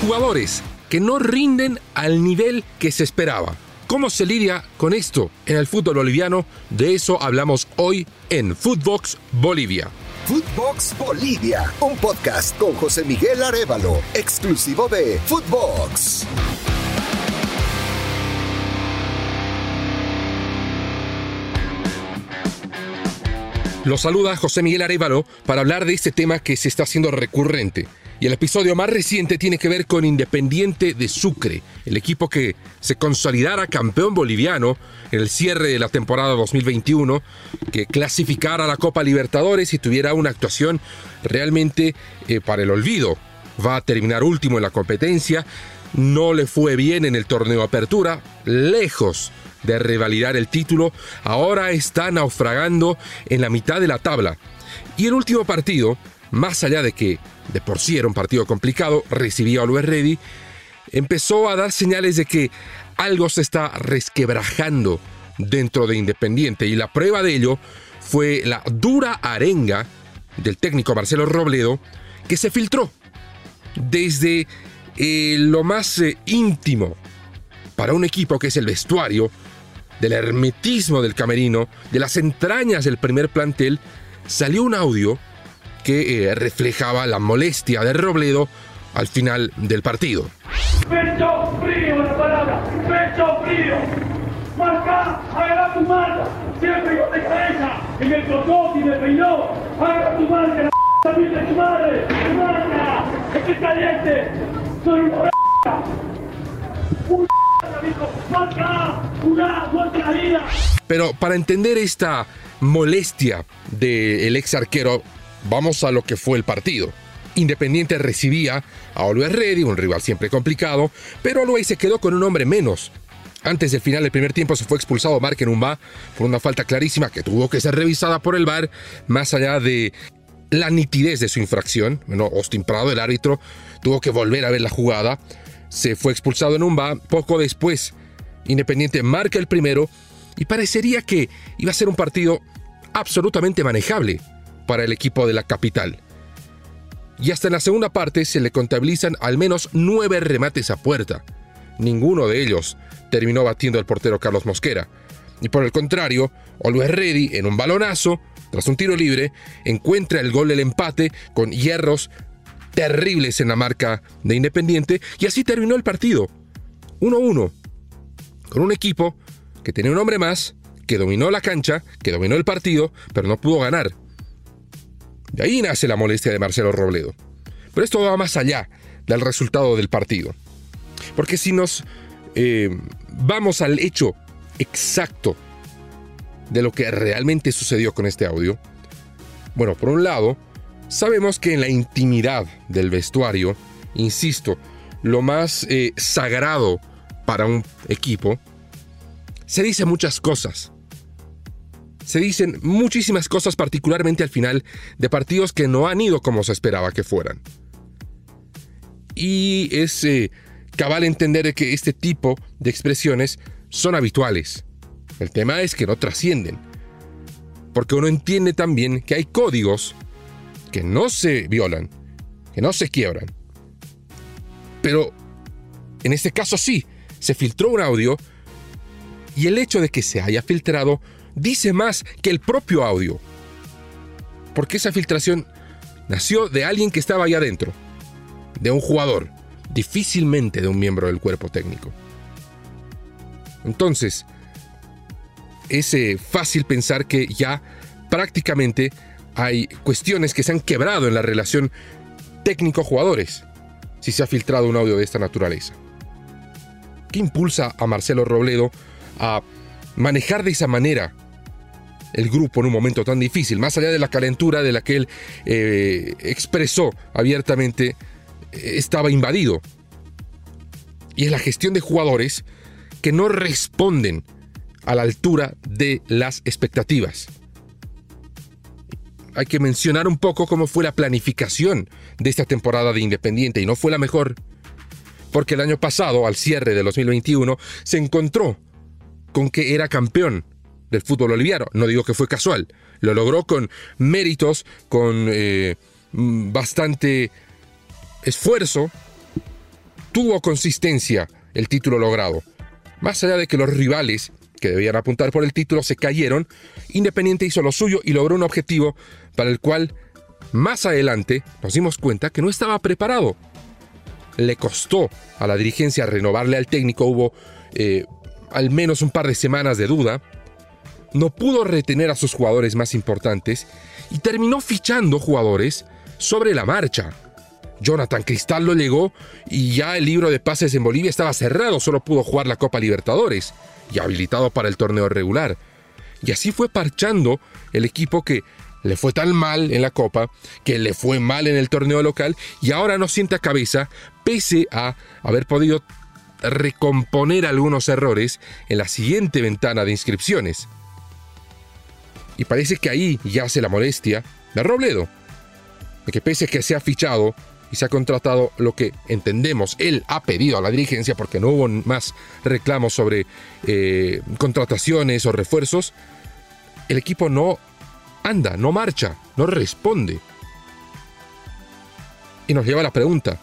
Jugadores que no rinden al nivel que se esperaba. ¿Cómo se lidia con esto en el fútbol boliviano? De eso hablamos hoy en Footbox Bolivia. Footbox Bolivia, un podcast con José Miguel Arevalo, exclusivo de Footbox. Lo saluda José Miguel Arevalo para hablar de este tema que se está haciendo recurrente. Y el episodio más reciente tiene que ver con Independiente de Sucre, el equipo que se consolidara campeón boliviano en el cierre de la temporada 2021, que clasificara a la Copa Libertadores y tuviera una actuación realmente eh, para el olvido. Va a terminar último en la competencia, no le fue bien en el torneo Apertura, lejos de revalidar el título, ahora está naufragando en la mitad de la tabla. Y el último partido, más allá de que de por sí era un partido complicado, recibía a Luis Ready, empezó a dar señales de que algo se está resquebrajando dentro de Independiente y la prueba de ello fue la dura arenga del técnico Marcelo Robledo que se filtró desde eh, lo más eh, íntimo para un equipo que es el vestuario, del hermetismo del camerino, de las entrañas del primer plantel, salió un audio que eh, reflejaba la molestia de Robledo al final del partido. Pecho frío la palabra, pecho frío. Marca, agarra tu marca, siempre yo de cabeza, en el cocó y me peinó, agarra tu marca, la también de tu madre, marca, estoy caliente, soy una p***, un amigo, marca, una vuelta la vida. Pero para entender esta molestia del ex arquero, vamos a lo que fue el partido. Independiente recibía a Always Ready, un rival siempre complicado, pero Always se quedó con un hombre menos. Antes del final del primer tiempo se fue expulsado Mark Enumba por una falta clarísima que tuvo que ser revisada por el VAR, más allá de la nitidez de su infracción. Bueno, Austin Prado, el árbitro, tuvo que volver a ver la jugada. Se fue expulsado Enumba. Poco después, Independiente marca el primero y parecería que iba a ser un partido absolutamente manejable para el equipo de la capital. Y hasta en la segunda parte se le contabilizan al menos nueve remates a puerta. Ninguno de ellos terminó batiendo al portero Carlos Mosquera. Y por el contrario, Always Ready, en un balonazo, tras un tiro libre, encuentra el gol del empate con hierros terribles en la marca de Independiente y así terminó el partido. 1-1. Con un equipo que tenía un hombre más, que dominó la cancha, que dominó el partido, pero no pudo ganar. Ahí nace la molestia de Marcelo Robledo. Pero esto va más allá del resultado del partido. Porque si nos eh, vamos al hecho exacto de lo que realmente sucedió con este audio, bueno, por un lado, sabemos que en la intimidad del vestuario, insisto, lo más eh, sagrado para un equipo, se dice muchas cosas. Se dicen muchísimas cosas, particularmente al final de partidos que no han ido como se esperaba que fueran. Y es eh, cabal entender que este tipo de expresiones son habituales. El tema es que no trascienden. Porque uno entiende también que hay códigos que no se violan, que no se quiebran. Pero en este caso sí, se filtró un audio y el hecho de que se haya filtrado dice más que el propio audio. Porque esa filtración nació de alguien que estaba ahí adentro, de un jugador, difícilmente de un miembro del cuerpo técnico. Entonces, es eh, fácil pensar que ya prácticamente hay cuestiones que se han quebrado en la relación técnico-jugadores si se ha filtrado un audio de esta naturaleza. ¿Qué impulsa a Marcelo Robledo a manejar de esa manera el grupo en un momento tan difícil, más allá de la calentura de la que él eh, expresó abiertamente, eh, estaba invadido. Y es la gestión de jugadores que no responden a la altura de las expectativas. Hay que mencionar un poco cómo fue la planificación de esta temporada de Independiente y no fue la mejor, porque el año pasado, al cierre de 2021, se encontró con que era campeón del fútbol boliviano. No digo que fue casual, lo logró con méritos, con eh, bastante esfuerzo, tuvo consistencia el título logrado. Más allá de que los rivales que debían apuntar por el título se cayeron, Independiente hizo lo suyo y logró un objetivo para el cual más adelante nos dimos cuenta que no estaba preparado. Le costó a la dirigencia renovarle al técnico, hubo eh, al menos un par de semanas de duda, no pudo retener a sus jugadores más importantes y terminó fichando jugadores sobre la marcha. Jonathan Cristal lo llegó y ya el libro de pases en Bolivia estaba cerrado, solo pudo jugar la Copa Libertadores y habilitado para el torneo regular. Y así fue parchando el equipo que le fue tan mal en la Copa, que le fue mal en el torneo local y ahora no sienta cabeza pese a haber podido recomponer algunos errores en la siguiente ventana de inscripciones. Y parece que ahí yace la molestia de Robledo, de que pese a que se ha fichado y se ha contratado lo que entendemos él ha pedido a la dirigencia porque no hubo más reclamos sobre eh, contrataciones o refuerzos, el equipo no anda, no marcha, no responde. Y nos lleva a la pregunta,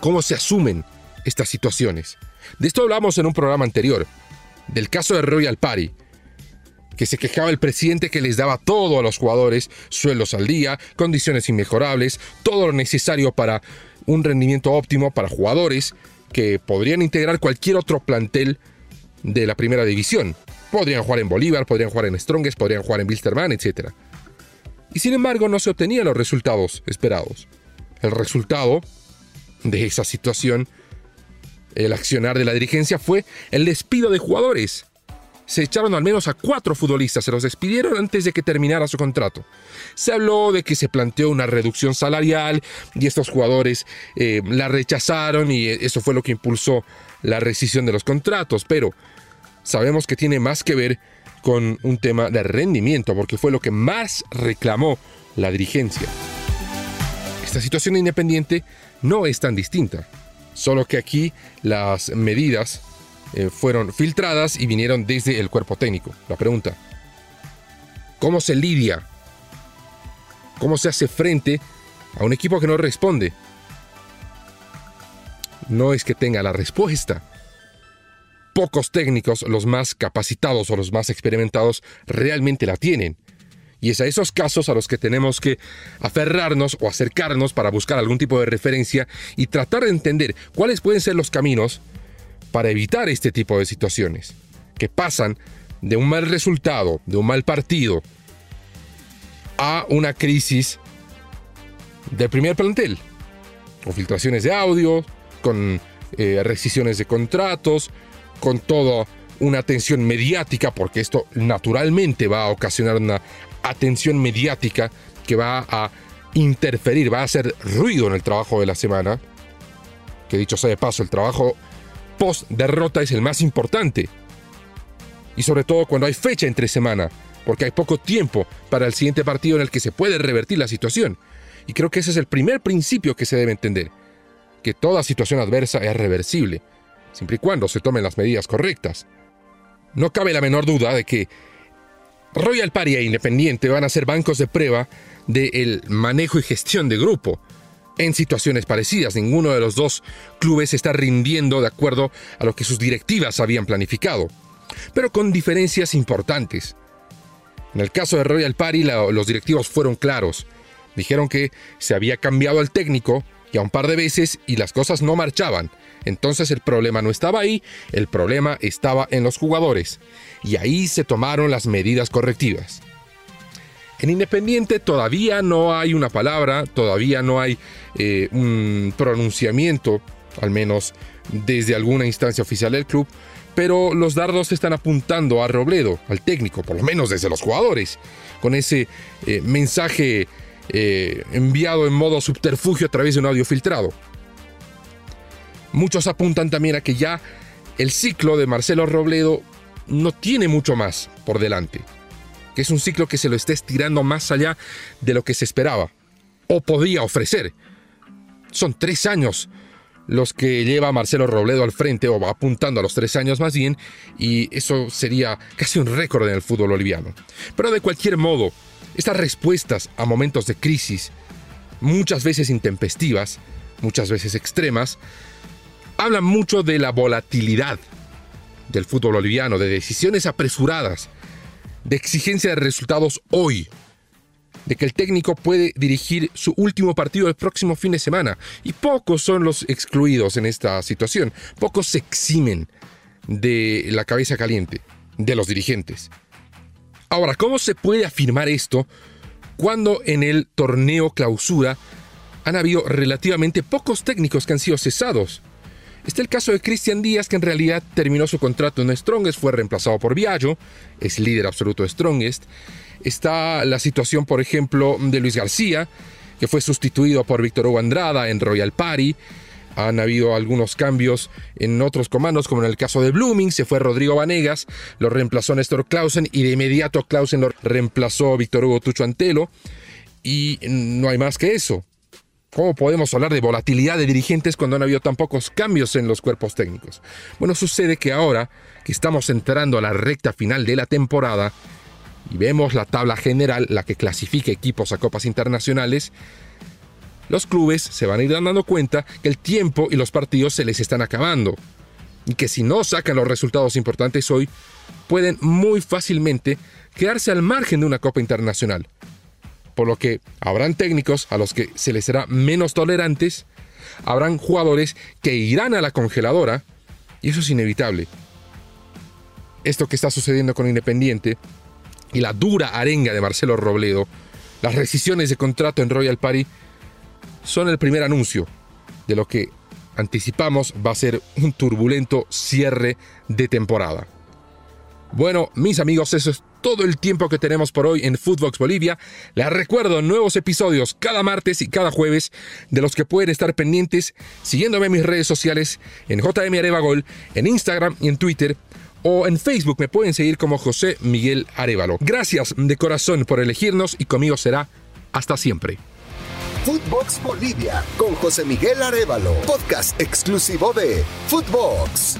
¿cómo se asumen estas situaciones? De esto hablamos en un programa anterior, del caso de Royal Party, que se quejaba el presidente que les daba todo a los jugadores, sueldos al día, condiciones inmejorables, todo lo necesario para un rendimiento óptimo para jugadores que podrían integrar cualquier otro plantel de la primera división. Podrían jugar en Bolívar, podrían jugar en Strongest, podrían jugar en Wilstermann, etc. Y sin embargo no se obtenían los resultados esperados. El resultado de esa situación, el accionar de la dirigencia fue el despido de jugadores se echaron al menos a cuatro futbolistas, se los despidieron antes de que terminara su contrato. Se habló de que se planteó una reducción salarial y estos jugadores eh, la rechazaron y eso fue lo que impulsó la rescisión de los contratos, pero sabemos que tiene más que ver con un tema de rendimiento, porque fue lo que más reclamó la dirigencia. Esta situación independiente no es tan distinta, solo que aquí las medidas eh, fueron filtradas y vinieron desde el cuerpo técnico. La pregunta, ¿cómo se lidia? ¿Cómo se hace frente a un equipo que no responde? No es que tenga la respuesta. Pocos técnicos, los más capacitados o los más experimentados, realmente la tienen. Y es a esos casos a los que tenemos que aferrarnos o acercarnos para buscar algún tipo de referencia y tratar de entender cuáles pueden ser los caminos para evitar este tipo de situaciones, que pasan de un mal resultado, de un mal partido, a una crisis del primer plantel, con filtraciones de audio, con eh, rescisiones de contratos, con toda una atención mediática, porque esto naturalmente va a ocasionar una atención mediática que va a interferir, va a hacer ruido en el trabajo de la semana. Que dicho sea de paso, el trabajo post derrota es el más importante. Y sobre todo cuando hay fecha entre semana, porque hay poco tiempo para el siguiente partido en el que se puede revertir la situación. Y creo que ese es el primer principio que se debe entender, que toda situación adversa es reversible, siempre y cuando se tomen las medidas correctas. No cabe la menor duda de que Royal Party e Independiente van a ser bancos de prueba del manejo y gestión de grupo, en situaciones parecidas. Ninguno de los dos clubes está rindiendo de acuerdo a lo que sus directivas habían planificado, pero con diferencias importantes. En el caso de Royal Party, los directivos fueron claros. Dijeron que se había cambiado el técnico ya un par de veces y las cosas no marchaban. Entonces el problema no estaba ahí, el problema estaba en los jugadores. Y ahí se tomaron las medidas correctivas. En Independiente todavía no hay una palabra, todavía no hay eh, un pronunciamiento, al menos desde alguna instancia oficial del club, pero los dardos están apuntando a Robledo, al técnico, por lo menos desde los jugadores, con ese eh, mensaje eh, enviado en modo subterfugio a través de un audio filtrado. Muchos apuntan también a que ya el ciclo de Marcelo Robledo no tiene mucho más por delante que es un ciclo que se lo está estirando más allá de lo que se esperaba o podía ofrecer. Son tres años los que lleva Marcelo Robledo al frente, o va apuntando a los tres años más bien, y eso sería casi un récord en el fútbol boliviano. Pero de cualquier modo, estas respuestas a momentos de crisis, muchas veces intempestivas, muchas veces extremas, hablan mucho de la volatilidad del fútbol boliviano, de decisiones apresuradas, de exigencia de resultados hoy, de que el técnico puede dirigir su último partido el próximo fin de semana. Y pocos son los excluidos en esta situación, pocos se eximen de la cabeza caliente de los dirigentes. Ahora, ¿cómo se puede afirmar esto cuando en el torneo clausura han habido relativamente pocos técnicos que han sido cesados? Está el caso de Cristian Díaz, que en realidad terminó su contrato en Strongest, fue reemplazado por Viallo, es líder absoluto de Strongest. Está la situación, por ejemplo, de Luis García, que fue sustituido por Víctor Hugo Andrada en Royal Party. Han habido algunos cambios en otros comandos, como en el caso de Blooming, se fue Rodrigo Vanegas, lo reemplazó Néstor Clausen y de inmediato Clausen lo reemplazó Víctor Hugo Tucho Antelo. Y no hay más que eso. ¿Cómo podemos hablar de volatilidad de dirigentes cuando han habido tan pocos cambios en los cuerpos técnicos? Bueno, sucede que ahora que estamos entrando a la recta final de la temporada y vemos la tabla general, la que clasifica equipos a copas internacionales, los clubes se van a ir dando cuenta que el tiempo y los partidos se les están acabando. Y que si no sacan los resultados importantes hoy, pueden muy fácilmente quedarse al margen de una copa internacional por lo que habrán técnicos a los que se les será menos tolerantes, habrán jugadores que irán a la congeladora, y eso es inevitable. Esto que está sucediendo con Independiente y la dura arenga de Marcelo Robledo, las rescisiones de contrato en Royal Party, son el primer anuncio de lo que anticipamos va a ser un turbulento cierre de temporada. Bueno, mis amigos, eso es todo el tiempo que tenemos por hoy en Footbox Bolivia. Les recuerdo nuevos episodios cada martes y cada jueves, de los que pueden estar pendientes siguiéndome en mis redes sociales, en JM Arevagol, en Instagram y en Twitter. O en Facebook me pueden seguir como José Miguel Arevalo. Gracias de corazón por elegirnos y conmigo será hasta siempre. Footbox Bolivia con José Miguel Arevalo, podcast exclusivo de Footbox.